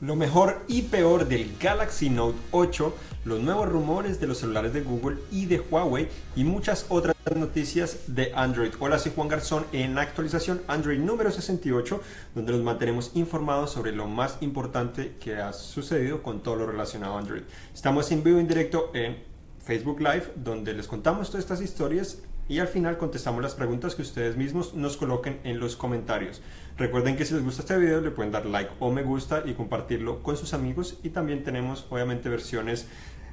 Lo mejor y peor del Galaxy Note 8, los nuevos rumores de los celulares de Google y de Huawei y muchas otras noticias de Android. Hola, soy Juan Garzón en actualización Android número 68, donde nos mantenemos informados sobre lo más importante que ha sucedido con todo lo relacionado a Android. Estamos en vivo en directo en Facebook Live, donde les contamos todas estas historias y al final contestamos las preguntas que ustedes mismos nos coloquen en los comentarios. Recuerden que si les gusta este video le pueden dar like o me gusta y compartirlo con sus amigos y también tenemos obviamente versiones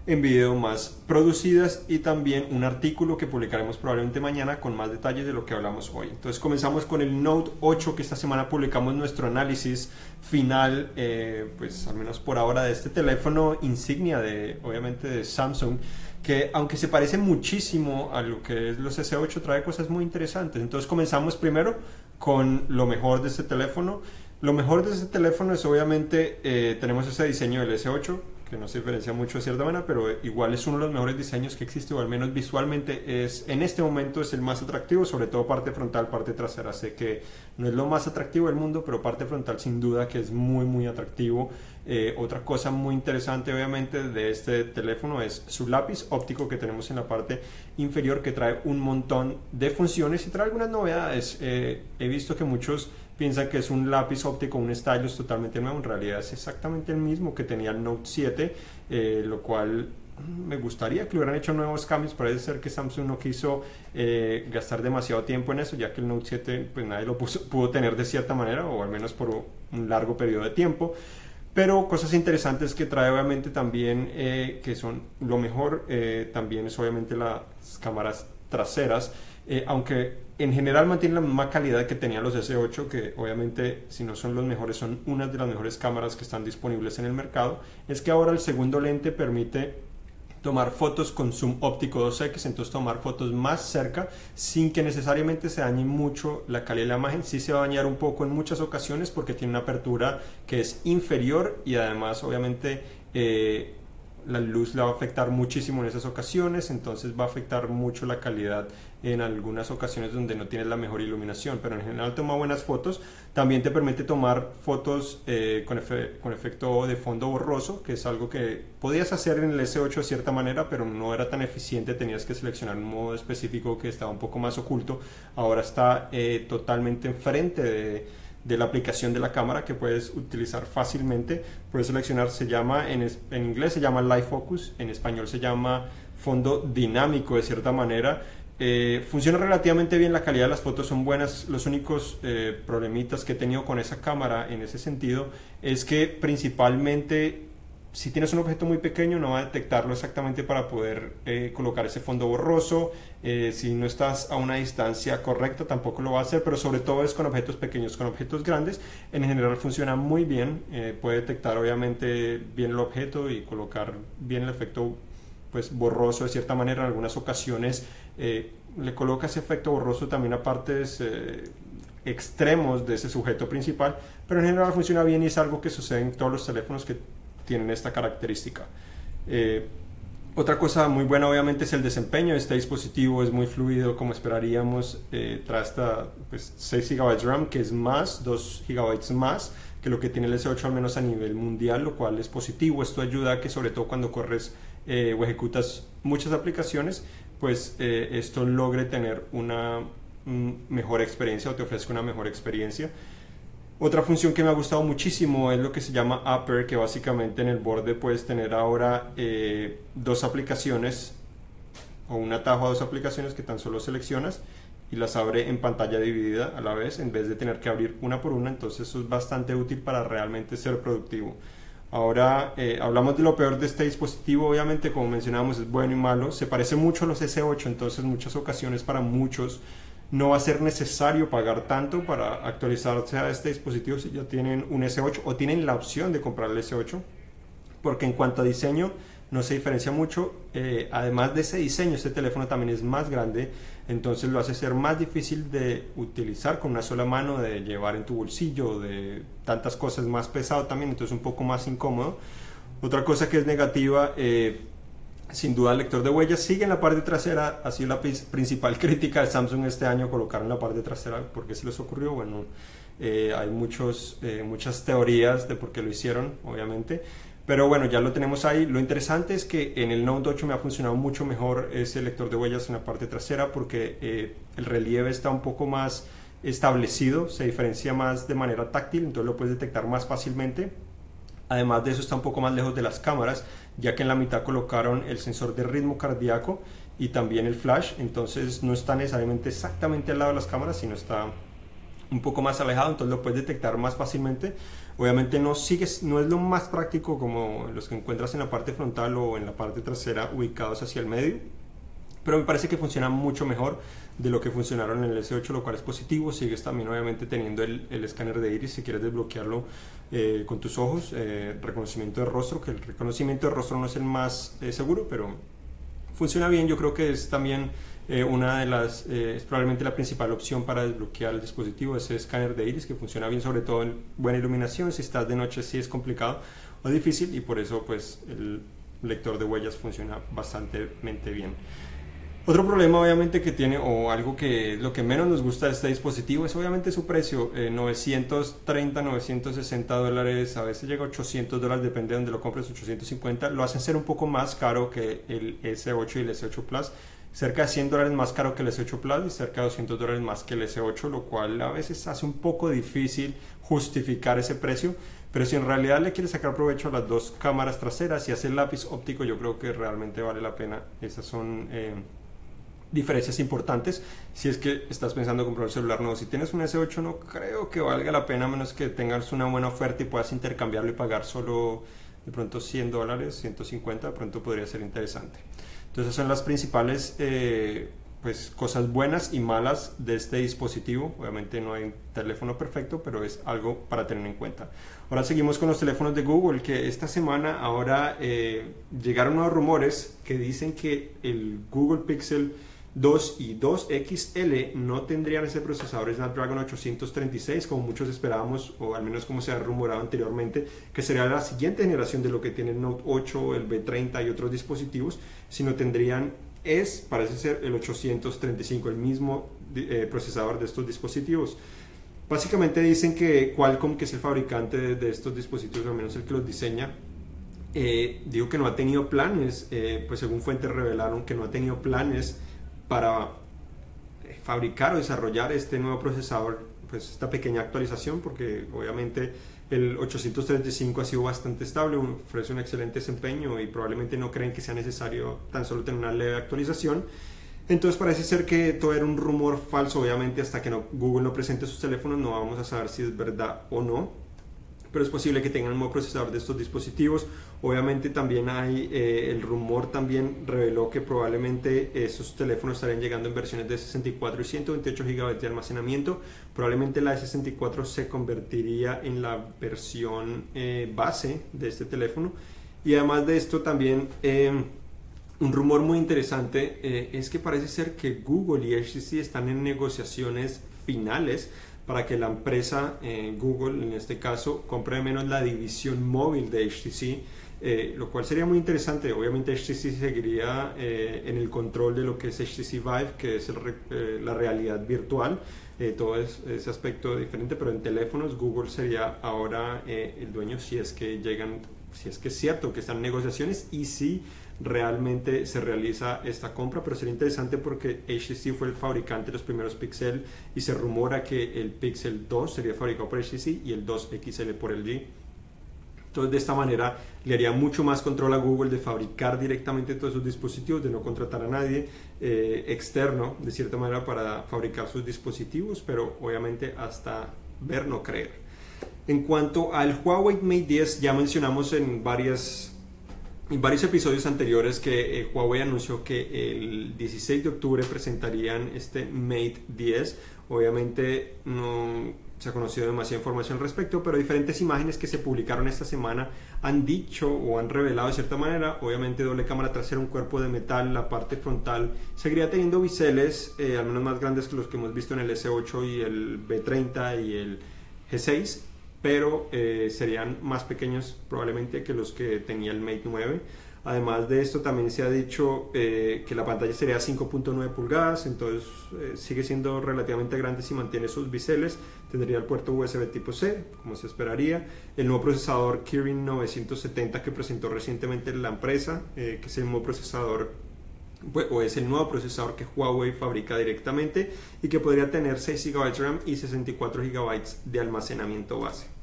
en video más producidas y también un artículo que publicaremos probablemente mañana con más detalles de lo que hablamos hoy. Entonces comenzamos con el Note 8 que esta semana publicamos nuestro análisis final, eh, pues al menos por ahora de este teléfono insignia de obviamente de Samsung que aunque se parece muchísimo a lo que es los S8, trae cosas muy interesantes. Entonces comenzamos primero con lo mejor de este teléfono. Lo mejor de este teléfono es obviamente, eh, tenemos ese diseño del S8, que no se diferencia mucho de cierta manera, pero igual es uno de los mejores diseños que existe, o al menos visualmente es, en este momento es el más atractivo, sobre todo parte frontal, parte trasera. Sé que no es lo más atractivo del mundo, pero parte frontal sin duda que es muy, muy atractivo. Eh, otra cosa muy interesante obviamente de este teléfono es su lápiz óptico que tenemos en la parte inferior que trae un montón de funciones y trae algunas novedades. Eh, he visto que muchos piensan que es un lápiz óptico, un stylus totalmente nuevo, en realidad es exactamente el mismo que tenía el Note 7, eh, lo cual mm, me gustaría que hubieran hecho nuevos cambios, parece ser que Samsung no quiso eh, gastar demasiado tiempo en eso, ya que el Note 7 pues nadie lo pudo tener de cierta manera, o al menos por un largo periodo de tiempo. Pero cosas interesantes que trae obviamente también, eh, que son lo mejor, también es obviamente las cámaras traseras, aunque en general mantiene la misma calidad que tenían los S8, que obviamente si no son los mejores, son una de las mejores cámaras que están disponibles en el mercado, es que ahora el segundo lente permite tomar fotos con zoom óptico 2x, entonces tomar fotos más cerca sin que necesariamente se dañe mucho la calidad de la imagen. Sí se va a dañar un poco en muchas ocasiones porque tiene una apertura que es inferior y además obviamente eh, la luz le va a afectar muchísimo en esas ocasiones, entonces va a afectar mucho la calidad en algunas ocasiones donde no tienes la mejor iluminación, pero en general toma buenas fotos. También te permite tomar fotos eh, con, con, efecto de fondo borroso, que es algo que podías hacer en el S8 de cierta manera, pero no era tan eficiente, tenías que seleccionar un modo específico que estaba un poco más oculto. Ahora está eh, totalmente enfrente de de la aplicación de la cámara que puedes utilizar fácilmente. Puedes seleccionar, se llama, en, en inglés se llama Live Focus, en español se llama fondo dinámico de cierta manera. Eh, funciona relativamente bien, la calidad de las fotos son buenas. Los únicos eh, problemitas que he tenido con esa cámara en ese sentido es que principalmente si tienes un objeto muy pequeño no va a detectarlo exactamente para poder eh, colocar ese fondo borroso. Eh, si no estás a una distancia correcta tampoco lo va a hacer, pero sobre todo es con objetos pequeños, con objetos grandes. En general funciona muy bien, eh, puede detectar obviamente bien el objeto y colocar bien el efecto pues borroso de cierta manera. En algunas ocasiones le coloca ese efecto borroso también a partes extremos de ese sujeto principal, pero en general funciona bien y es algo que sucede en todos los teléfonos que tienen esta característica. Eh, otra cosa muy buena obviamente es el desempeño de este dispositivo, es muy fluido como esperaríamos, eh, trae hasta pues, 6 GB RAM que es más, 2 GB más que lo que tiene el S8 al menos a nivel mundial, lo cual es positivo, esto ayuda a que sobre todo cuando corres eh, o ejecutas muchas aplicaciones, pues eh, esto logre tener una mejor experiencia o te ofrezca una mejor experiencia. Otra función que me ha gustado muchísimo es lo que se llama Upper, que básicamente en el borde puedes tener ahora eh, dos aplicaciones o un atajo a dos aplicaciones que tan solo seleccionas y las abre en pantalla dividida a la vez en vez de tener que abrir una por una, entonces eso es bastante útil para realmente ser productivo. Ahora eh, hablamos de lo peor de este dispositivo, obviamente como mencionábamos es bueno y malo, se parece mucho a los S8, entonces muchas ocasiones para muchos no va a ser necesario pagar tanto para actualizarse a este dispositivo si ya tienen un S8 o tienen la opción de comprar el S8, porque en cuanto a diseño no se diferencia mucho. Eh, además de ese diseño, este teléfono también es más grande, entonces lo hace ser más difícil de utilizar con una sola mano, de llevar en tu bolsillo, de tantas cosas más pesado también, entonces un poco más incómodo. Otra cosa que es negativa, eh, sin duda el lector de huellas sigue en la parte trasera, así la principal crítica de Samsung este año colocar en la parte trasera, porque se les ocurrió? Bueno, Eh, hay muchos, eh, muchas teorías de por qué lo hicieron, obviamente. Pero bueno, ya lo tenemos ahí. Lo interesante es que en el Note 8 me ha funcionado mucho mejor ese lector de huellas en la parte trasera porque eh, el relieve está un poco más establecido, se diferencia más de manera táctil, entonces lo puedes detectar más fácilmente. Además de eso está un poco más lejos de las cámaras, ya que en la mitad colocaron el sensor de ritmo cardíaco y también el flash, entonces no está necesariamente exactamente al lado de las cámaras, sino está un poco más alejado, entonces lo puedes detectar más fácilmente. Obviamente no sigues, no es lo más práctico como los que encuentras en la parte frontal o en la parte trasera ubicados hacia el medio, pero me parece que funciona mucho mejor de lo que funcionaron en el S8, lo cual es positivo. Sigues también obviamente teniendo el, escáner de iris si quieres desbloquearlo eh, con tus ojos, eh, reconocimiento de rostro, que el reconocimiento de rostro no es el más eh, seguro, pero funciona bien. Yo creo que es también una de las, es probablemente la principal opción para desbloquear el dispositivo, ese escáner de iris que funciona bien, sobre todo en buena iluminación. Si estás de noche sí es complicado o difícil y por eso pues el lector de huellas funciona bastante bien. Otro problema obviamente que tiene, o algo que lo que menos nos gusta de este dispositivo es obviamente su precio, 930, eh, 960 dólares, a veces llega a 800 dólares, depende de donde lo compres, 850, lo hacen ser un poco más caro que el S8 y el S8 Plus, cerca de 100 dólares más caro que el S8 Plus y cerca de 200 dólares más que el S8, lo cual a veces hace un poco difícil justificar ese precio, pero si en realidad le quieres sacar provecho a las dos cámaras traseras y hacer lápiz óptico, yo creo que realmente vale la pena. Esas son... Eh, diferencias importantes si es que estás pensando comprar un celular nuevo. Si tienes un S8 no creo que valga la pena menos que tengas una buena oferta y puedas intercambiarlo y pagar solo de pronto 100 dólares, 150, de pronto podría ser interesante. Entonces son las principales eh, pues, cosas buenas y malas de este dispositivo. Obviamente no hay un teléfono perfecto, pero es algo para tener en cuenta. Ahora seguimos con los teléfonos de Google, que esta semana ahora eh, llegaron nuevos rumores que dicen que el Google Pixel 2 y 2 XL no tendrían ese procesador Snapdragon 836 como muchos esperábamos o al menos como se ha rumorado anteriormente que sería la siguiente generación de lo que tiene el Note 8, el B30 y otros dispositivos, sino tendrían es, parece ser el 835, el mismo eh, procesador de estos dispositivos. Básicamente dicen que Qualcomm, que es el fabricante de, estos dispositivos, al menos el que los diseña, eh, que no ha tenido planes, eh, pues según fuentes revelaron que no ha tenido planes para eh, fabricar o desarrollar este nuevo procesador, pues esta pequeña actualización, porque obviamente el 835 ha sido bastante estable, ofrece un excelente desempeño y probablemente no creen que sea necesario tan solo tener una leve actualización. Entonces parece ser que todo era un rumor falso, obviamente hasta que no, Google no presente sus teléfonos no vamos a saber si es verdad o no pero es posible que tengan un nuevo procesador de estos dispositivos. Obviamente también hay, eh, el rumor también reveló que probablemente esos teléfonos estarían llegando en versiones de 64 y 128 GB de almacenamiento. Probablemente la de 64 se convertiría en la versión eh, base de este teléfono. Y además de esto también... Eh, un rumor muy interesante es que parece ser que Google y HTC están en negociaciones finales para que la empresa eh, Google, en este caso, compre menos la división móvil de HTC, eh, lo cual sería muy interesante. Obviamente HTC seguiría eh, en el control de lo que es HTC Vive, que es la realidad virtual, todo es, ese aspecto diferente, pero en teléfonos Google sería ahora el dueño si es que llegan, si es que es cierto que están negociaciones y si realmente se realiza esta compra, pero sería interesante porque HTC fue el fabricante de los primeros Pixel y se rumora que el Pixel 2 sería fabricado por HTC y el 2 XL por LG. Entonces de esta manera le haría mucho más control a Google de fabricar directamente todos sus dispositivos, de no contratar a nadie eh, externo de cierta manera para fabricar sus dispositivos, pero obviamente hasta ver no creer. En cuanto al Huawei Mate 10, ya mencionamos en varias en varios episodios anteriores que eh, Huawei anunció que el 16 de octubre presentarían este Mate 10. Obviamente no se ha conocido demasiada información al respecto, pero diferentes imágenes que se publicaron esta semana han dicho o han revelado de cierta manera, obviamente doble cámara trasera, un cuerpo de metal, la parte frontal seguiría teniendo biseles, eh, al menos más grandes que los que hemos visto en el S8 y el B30 y el G6 pero eh, serían más pequeños probablemente que los que tenía el Mate 9. Además de esto, también se ha dicho eh, que la pantalla sería 5.9 pulgadas, entonces eh, sigue siendo relativamente grande si mantiene sus biseles. Tendría el puerto USB tipo C, como se esperaría. El nuevo procesador Kirin 970 que presentó recientemente la empresa, eh, que es el nuevo procesador pues, o es el nuevo procesador que Huawei fabrica directamente y que podría tener 6 GB de RAM y 64 GB de almacenamiento base.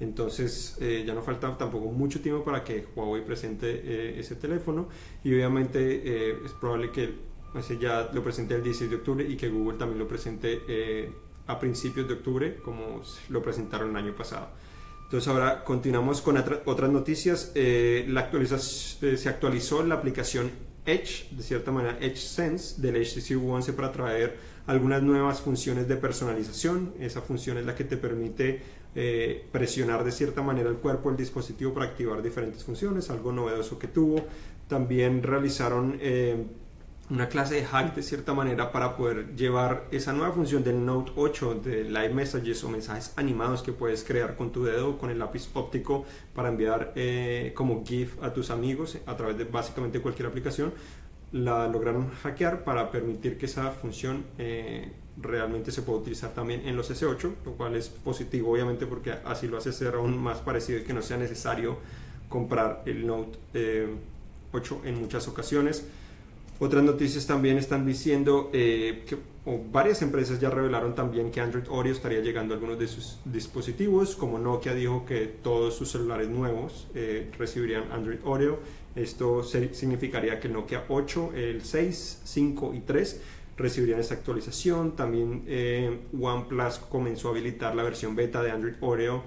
Entonces eh, ya no falta tampoco mucho tiempo para que Huawei presente eh, ese teléfono y obviamente eh, es probable que ese ya lo presente el 16 de octubre y que Google también lo presente a principios de octubre como lo presentaron el año pasado. Entonces ahora continuamos con otras noticias. la actualización, se actualizó la aplicación Edge, de cierta manera Edge Sense del HTC One 11 para traer algunas nuevas funciones de personalización. Esa función es la que te permite eh, presionar de cierta manera el cuerpo del dispositivo para activar diferentes funciones, algo novedoso que tuvo. También realizaron eh, una clase de hack de cierta manera para poder llevar esa nueva función del Note 8 de Live Messages o mensajes animados que puedes crear con tu dedo con el lápiz óptico para enviar eh, como GIF a tus amigos a través de básicamente cualquier aplicación. La lograron hackear para permitir que esa función realmente se puede utilizar también en los S8, lo cual es positivo obviamente porque así lo hace ser aún más parecido y que no sea necesario comprar el Note 8 eh, en muchas ocasiones. Otras noticias también están diciendo eh, que varias empresas ya revelaron también que Android Oreo estaría llegando a algunos de sus dispositivos, como Nokia dijo que todos sus celulares nuevos eh, recibirían Android Oreo. Esto significaría que el Nokia 8, el 6, 5 y 3 recibirían esa actualización. También eh, OnePlus comenzó a habilitar la versión beta de Android Oreo,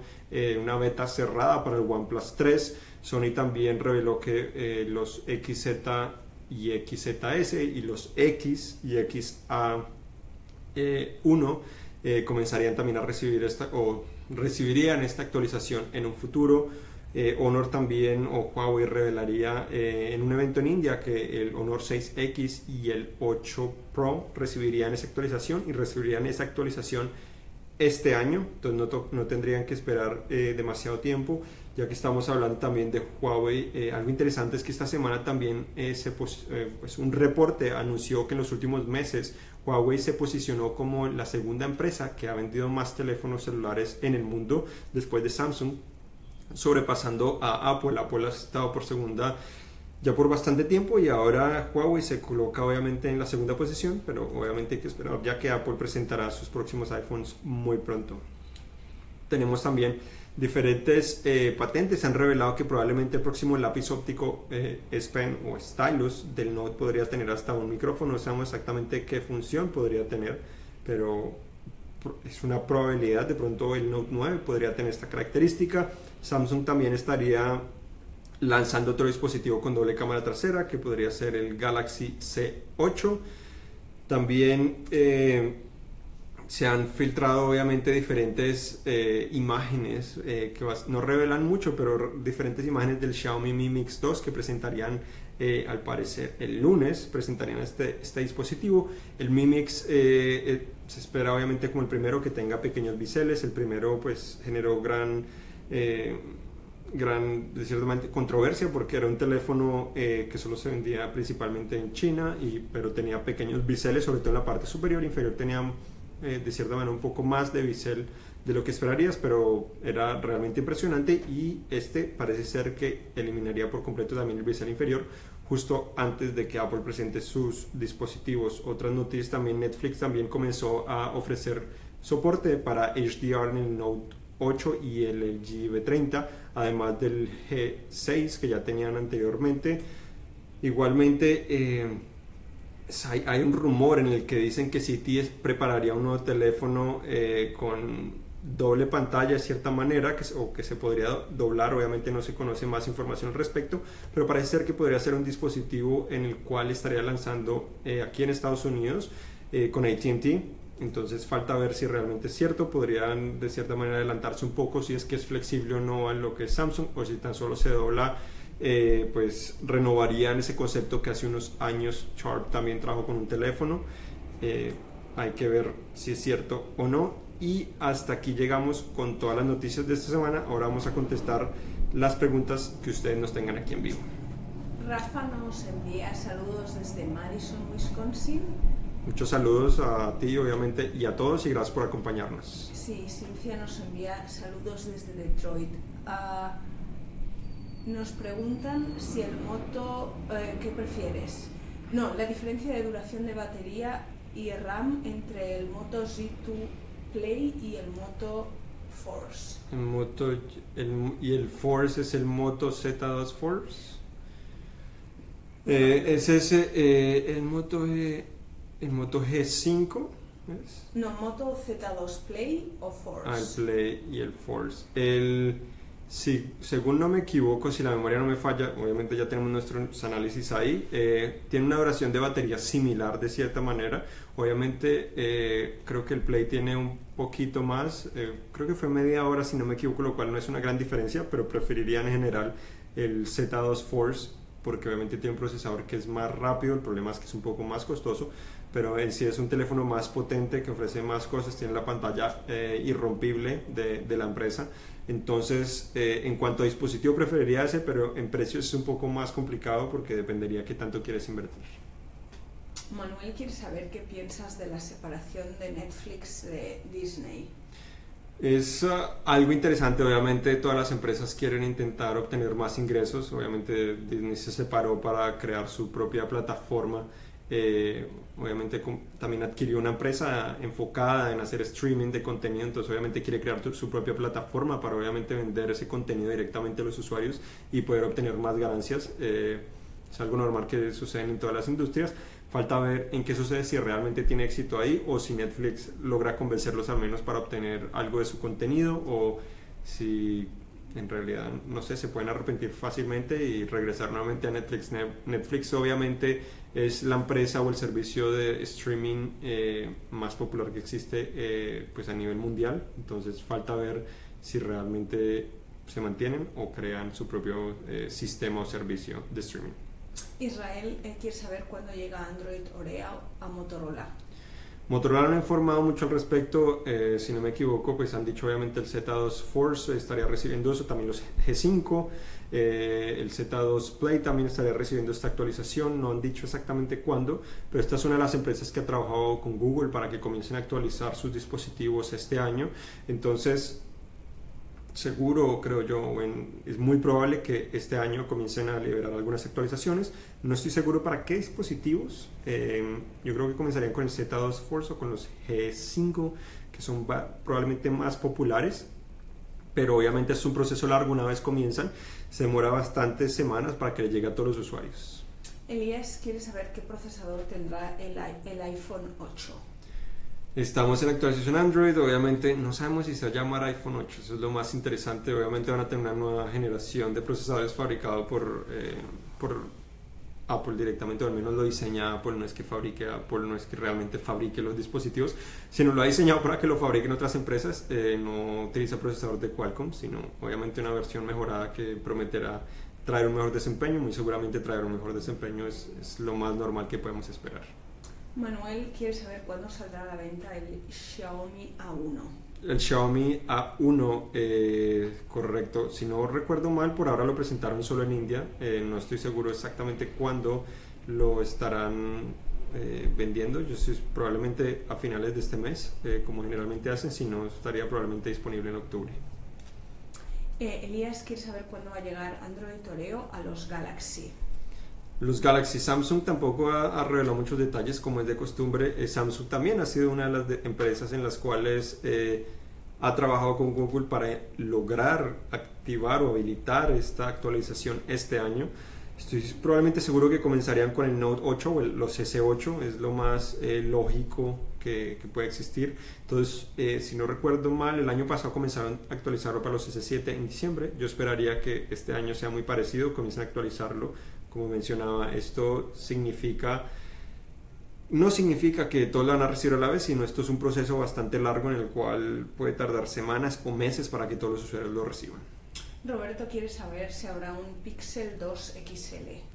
una beta cerrada para el OnePlus 3. Sony también reveló que los XZ y XZS y los X y XA1 comenzarían también a recibir esta o recibirían esta actualización en un futuro. Eh, Honor también o Huawei revelaría eh, en un evento en India que el Honor 6X y el 8 Pro recibirían esa actualización y recibirían esa actualización este año, entonces no, no tendrían que esperar eh, demasiado tiempo, ya que estamos hablando también de Huawei. algo interesante es que esta semana también se pues, un reporte anunció que en los últimos meses Huawei se posicionó como la segunda empresa que ha vendido más teléfonos celulares en el mundo después de Samsung sobrepasando a Apple. Apple ha estado por segunda ya por bastante tiempo y ahora Huawei se coloca obviamente en la segunda posición, pero obviamente hay que esperar ya que Apple presentará sus próximos iPhones muy pronto. Tenemos también diferentes eh, patentes, han revelado que probablemente el próximo lápiz óptico eh, S Pen o Stylus del Note podría tener hasta un micrófono, no sabemos exactamente qué función podría tener, pero es una probabilidad, de pronto el Note 9 podría tener esta característica. Samsung también estaría lanzando otro dispositivo con doble cámara trasera, que podría ser el Galaxy C8. También eh, se han filtrado obviamente diferentes eh, imágenes eh, que no revelan mucho, pero diferentes imágenes del Xiaomi Mi Mix 2 que presentarían al parecer el lunes, presentarían este, este dispositivo. El Mi Mix se espera obviamente como el primero que tenga pequeños biseles, el primero pues generó gran gran, de cierta manera, controversia porque era un teléfono que solo se vendía principalmente en China, y, pero tenía pequeños biseles, sobre todo en la parte superior e inferior tenía eh, de cierta manera un poco más de bisel de lo que esperarías, pero era realmente impresionante y este parece ser que eliminaría por completo también el bisel inferior justo antes de que Apple presente sus dispositivos. Otras noticias también, Netflix también comenzó a ofrecer soporte para HDR en el Note 8 y el LG V30, además del G6 que ya tenían anteriormente. Igualmente, eh, hay, un rumor en el que dicen que CT prepararía un nuevo teléfono eh, con doble pantalla de cierta manera que, o que se podría doblar, obviamente no se conoce más información al respecto, pero parece ser que podría ser un dispositivo en el cual estaría lanzando eh, aquí en Estados Unidos eh, con ATT. Entonces falta ver si realmente es cierto, podrían de cierta manera adelantarse un poco si es que es flexible o no a lo que es Samsung o si tan solo se dobla eh, pues renovarían ese concepto que hace unos años Sharp también trajo con un teléfono. Eh, hay que ver si es cierto o no. Y hasta aquí llegamos con todas las noticias de esta semana. Ahora vamos a contestar las preguntas que ustedes nos tengan aquí en vivo. Rafa nos envía saludos desde Madison, Wisconsin. Muchos saludos a ti, obviamente, y a todos, y gracias por acompañarnos. Sí, Cintia nos envía saludos desde Detroit. Ah, nos preguntan si el moto, eh, ¿qué prefieres? No, la diferencia de duración de batería y RAM entre el Moto Z2 Play y el Moto Force. El moto, el, ¿Y el Force es el Moto Z2 Force? Eh, es ese, eh, el Moto el Moto G5. ¿es? No, Moto Z2 Play o Force. Ah, el Play y el Force. El, sí, según no me equivoco, si la memoria no me falla, obviamente ya tenemos nuestros análisis ahí, eh, tiene una duración de batería similar de cierta manera. Obviamente eh, creo que el Play tiene un poquito más, eh, creo que fue media hora si no me equivoco, lo cual no es una gran diferencia, pero preferiría en general el Z2 Force porque obviamente tiene un procesador que es más rápido, el problema es que es un poco más costoso, pero en sí es un teléfono más potente que ofrece más cosas, tiene la pantalla eh, irrompible de, de, la empresa. Entonces, eh, en cuanto a dispositivo, preferiría ese, pero en precio es un poco más complicado porque dependería qué tanto quieres invertir. Manuel quiere saber qué piensas de la separación de Netflix de Disney. Es uh, algo interesante, obviamente todas las empresas quieren intentar obtener más ingresos, obviamente Disney se separó para crear su propia plataforma, eh, obviamente también adquirió una empresa enfocada en hacer streaming de contenido, entonces obviamente quiere crear su propia plataforma para obviamente vender ese contenido directamente a los usuarios y poder obtener más ganancias, eh, es algo normal que sucede en todas las industrias. Falta ver en qué sucede, si realmente tiene éxito ahí o si Netflix logra convencerlos al menos para obtener algo de su contenido o si en realidad, no sé, se pueden arrepentir fácilmente y regresar nuevamente a Netflix. Netflix obviamente es la empresa o el servicio de streaming eh, más popular que existe eh, pues a nivel mundial, entonces falta ver si realmente se mantienen o crean su propio eh, sistema o servicio de streaming. Israel quiere saber cuándo llega Android Oreo a Motorola. Motorola no ha informado mucho al respecto, eh, si no me equivoco, pues han dicho obviamente el Z2 Force estaría recibiendo eso, también los G5, eh, el Z2 Play también estaría recibiendo esta actualización, no han dicho exactamente cuándo, pero esta es una de las empresas que ha trabajado con Google para que comiencen a actualizar sus dispositivos este año, entonces seguro, creo yo, es muy probable que este año comiencen a liberar algunas actualizaciones. No estoy seguro para qué dispositivos. Em, yo creo que comenzarían con el Z2 Force o con los G5, que son probablemente más populares. Pero obviamente es un proceso largo. Una vez comienzan, se demora bastantes semanas para que le llegue a todos los usuarios. Elías quiere saber qué procesador tendrá el, el iPhone 8. Estamos en actualización Android, obviamente no sabemos si se va a llamar iPhone 8, eso es lo más interesante, obviamente van a tener una nueva generación de procesadores fabricados por, eh, por Apple directamente, o al menos lo diseña Apple, no es que fabrique Apple, no es que realmente fabrique los dispositivos, sino lo ha diseñado para que lo fabriquen otras empresas, eh, no utiliza procesador de Qualcomm, sino obviamente una versión mejorada que prometerá traer un mejor desempeño, muy seguramente traer un mejor desempeño es, es lo más normal que podemos esperar. Manuel quiere saber cuándo saldrá a la venta el Xiaomi A1. El Xiaomi A1, eh, correcto. Si no recuerdo mal, por ahora lo presentaron solo en India. Eh, no estoy seguro exactamente cuándo lo estarán eh, vendiendo. Yo sé, probablemente a finales de este mes, como generalmente hacen. Si no, estaría probablemente disponible en octubre. Elías quiere saber cuándo va a llegar Android Oreo a los Galaxy. Los Galaxy Samsung tampoco ha, revelado muchos detalles como es de costumbre. Eh, Samsung también ha sido una de las empresas en las cuales eh, ha trabajado con Google para lograr activar o habilitar esta actualización este año. Estoy probablemente seguro que comenzarían con el Note 8 o los S8, es lo más eh, lógico que, puede existir. Entonces, si no recuerdo mal, el año pasado comenzaron a actualizarlo para los S7 en diciembre. Yo esperaría que este año sea muy parecido, comiencen a actualizarlo como mencionaba, esto significa, no significa que todos lo van a recibir a la vez, sino esto es un proceso bastante largo en el cual puede tardar semanas o meses para que todos los usuarios lo reciban. Roberto quiere saber si habrá un Pixel 2 XL.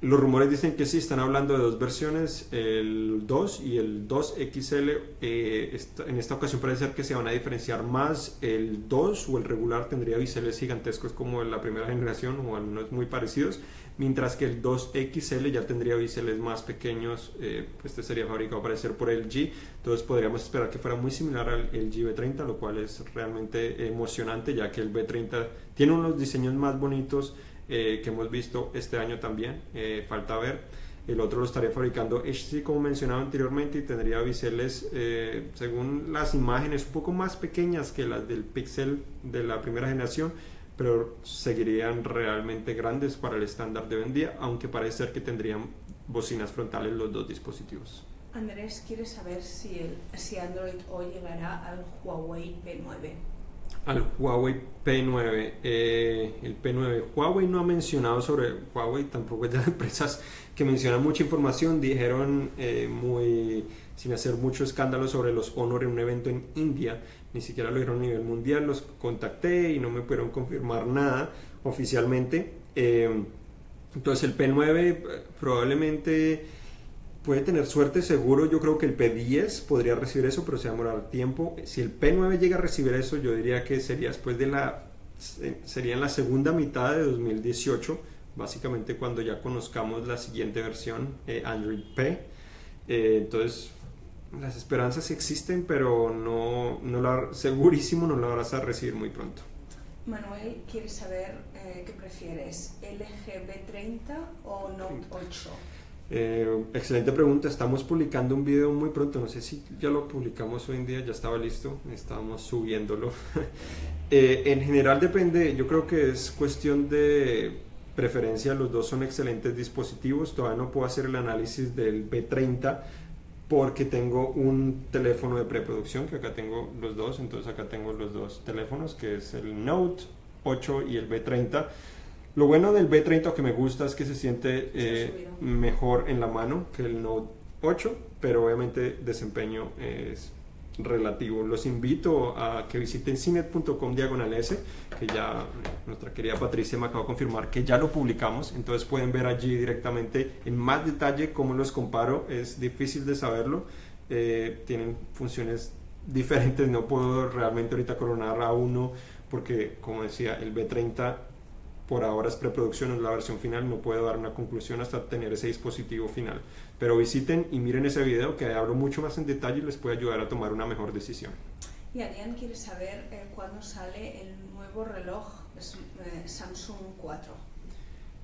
Los rumores dicen que sí, están hablando de dos versiones, el 2 y el 2XL. Eh, en esta ocasión parece ser que se van a diferenciar más. El 2 o el regular tendría biseles gigantescos como en la primera generación o algunos muy parecidos, mientras que el 2XL ya tendría biseles más pequeños. Eh, este sería fabricado para ser por LG, entonces podríamos esperar que fuera muy similar al LG B30, lo cual es realmente emocionante ya que el B30 tiene unos diseños más bonitos eh, que hemos visto este año también. Eh, falta ver. El otro lo estaría fabricando HTC como mencionaba anteriormente y tendría biseles eh, según las imágenes un poco más pequeñas que las del Pixel de la primera generación, pero seguirían realmente grandes para el estándar de hoy en día, aunque parece ser que tendrían bocinas frontales los dos dispositivos. Andrés quiere saber si, el, si Android hoy llegará al Huawei P9 al Huawei P9. Eh, el P9, Huawei no ha mencionado sobre Huawei, tampoco es de las empresas que mencionan mucha información. Dijeron eh, muy sin hacer mucho escándalo sobre los Honor en un evento en India. Ni siquiera lo dijeron a nivel mundial. Los contacté y no me pudieron confirmar nada oficialmente. Eh, entonces el P9 probablemente puede tener suerte seguro. Yo creo que el P10 podría recibir eso, pero se va a demorar tiempo. Si el P9 llega a recibir eso, yo diría que sería después de la sería en la segunda mitad de 2018, básicamente cuando ya conozcamos la siguiente versión eh, Android P. Eh, entonces las esperanzas existen, pero no, no la, segurísimo no la vas a recibir muy pronto. Manuel quiere saber eh, qué prefieres, LG B30 o Note 8. Eh, excelente pregunta. Estamos publicando un video muy pronto. No sé si ya lo publicamos hoy en día. Ya estaba listo. Estábamos subiéndolo. Eh, en general depende. Yo creo que es cuestión de preferencia. Los dos son excelentes dispositivos. Todavía no puedo hacer el análisis del B30 porque tengo un teléfono de preproducción que acá tengo los dos. Entonces acá tengo los dos teléfonos que es el Note 8 y el B30 lo bueno del B30 que me gusta es que se siente eh, mejor en la mano que el Note 8, pero obviamente desempeño es relativo. Los invito a que visiten cinet.com diagonal S, que ya nuestra querida Patricia me acaba de confirmar que ya lo publicamos, entonces pueden ver allí directamente en más detalle cómo los comparo, es difícil de saberlo, eh, tienen funciones diferentes, no puedo realmente ahorita coronar a uno porque como decía el B30 por ahora es preproducción, es la versión final, no puedo dar una conclusión hasta tener ese dispositivo final. Pero visiten y miren ese video que hablo mucho más en detalle y les puede ayudar a tomar una mejor decisión. Y Adrián quiere saber eh, cuándo sale el nuevo reloj eh, Samsung 4.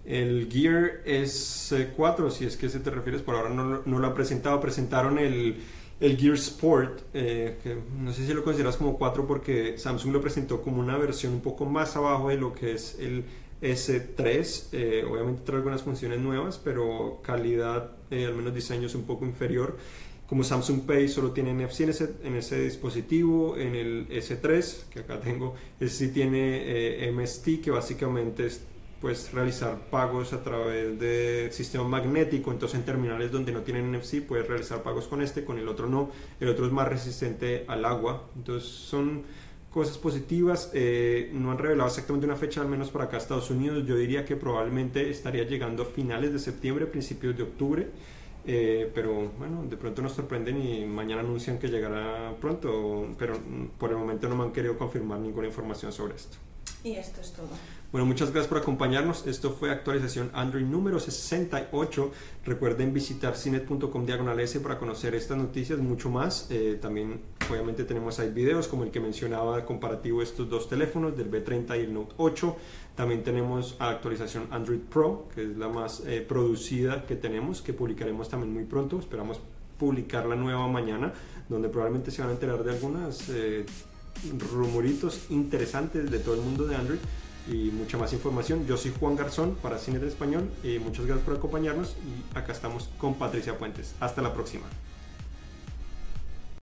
El Gear S4, si es que se te refieres, por ahora no, no lo han presentado. Presentaron el, el Gear Sport, eh, que no sé si lo consideras como 4 porque Samsung lo presentó como una versión un poco más abajo de lo que es el S3 eh, obviamente trae algunas funciones nuevas, pero calidad, eh, al menos diseño es un poco inferior. Como Samsung Pay solo tiene NFC en ese, en ese dispositivo, en el S3, que acá tengo, ese sí tiene eh, MST, que básicamente es pues realizar pagos a través de sistema magnético, entonces en terminales donde no tienen NFC puedes realizar pagos con este, con el otro no, el otro es más resistente al agua, entonces son cosas positivas. Eh, no han revelado exactamente una fecha, al menos para acá Estados Unidos. Yo diría que probablemente estaría llegando a finales de septiembre, principios de octubre. Eh, pero bueno, de pronto nos sorprenden y mañana anuncian que llegará pronto, pero por el momento no me han querido confirmar ninguna información sobre esto. Y esto es todo. Bueno, muchas gracias por acompañarnos. Esto fue actualización Android número 68. Recuerden visitar cinet.com diagonal S para conocer estas noticias, mucho más. Eh, también, obviamente, tenemos ahí videos como el que mencionaba comparativo estos dos teléfonos, del B30 y el Note 8. También tenemos actualización Android Pro, que es la más eh, producida que tenemos, que publicaremos también muy pronto. Esperamos publicar la nueva mañana, donde probablemente se van a enterar de algunos eh, rumoritos interesantes de todo el mundo de Android y mucha más información. Yo soy Juan Garzón para Cine de Español y muchas gracias por acompañarnos y acá estamos con Patricia Puentes. Hasta la próxima.